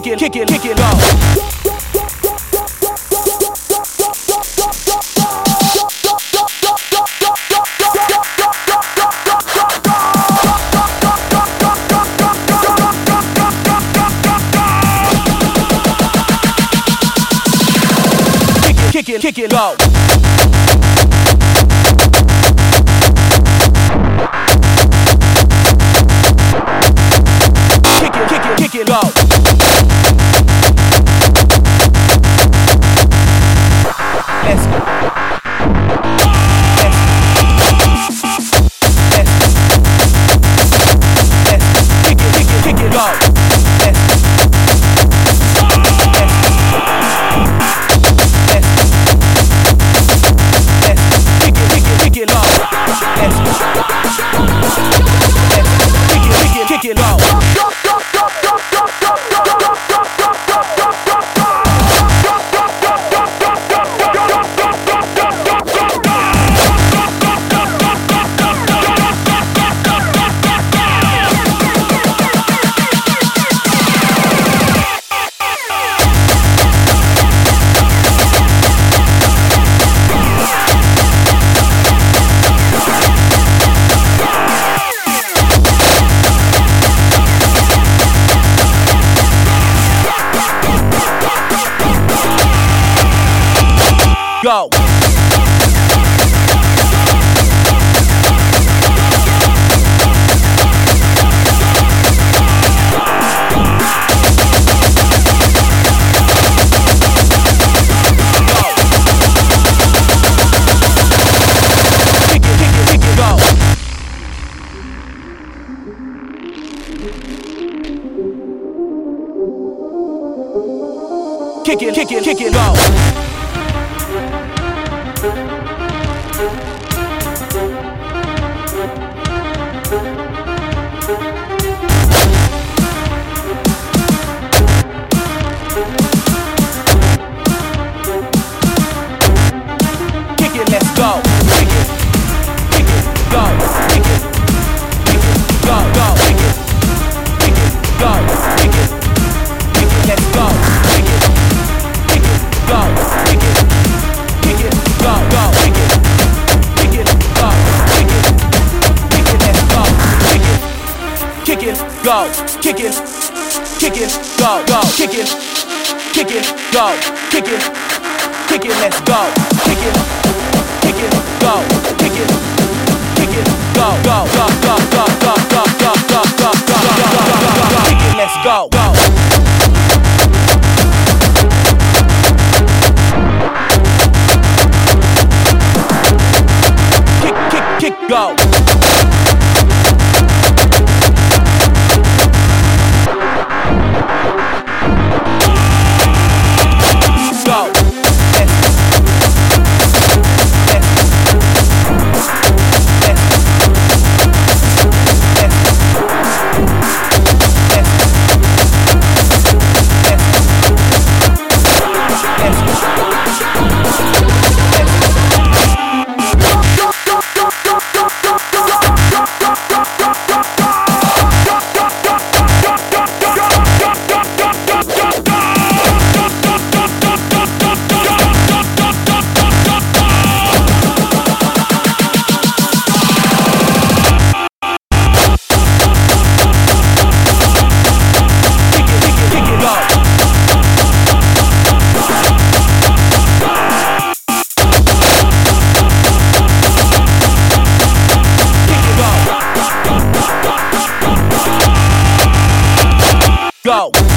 kick it, kick it, kick it, go. Kick it, kick it, go. Kick it, kick it, kick it, go. Go. Kick it, kick it, kick it, go. Thank you. Go. Kick it, kick it, go, go. Kick it, kick it, go. Kick it, kick it, let's go. Kick it, kick it, go. Kick it, kick it, go, go, go, go, go, go, go, go, go, go, go, go, go, go, go. Kick it, let's go, go. Go. Go. Go.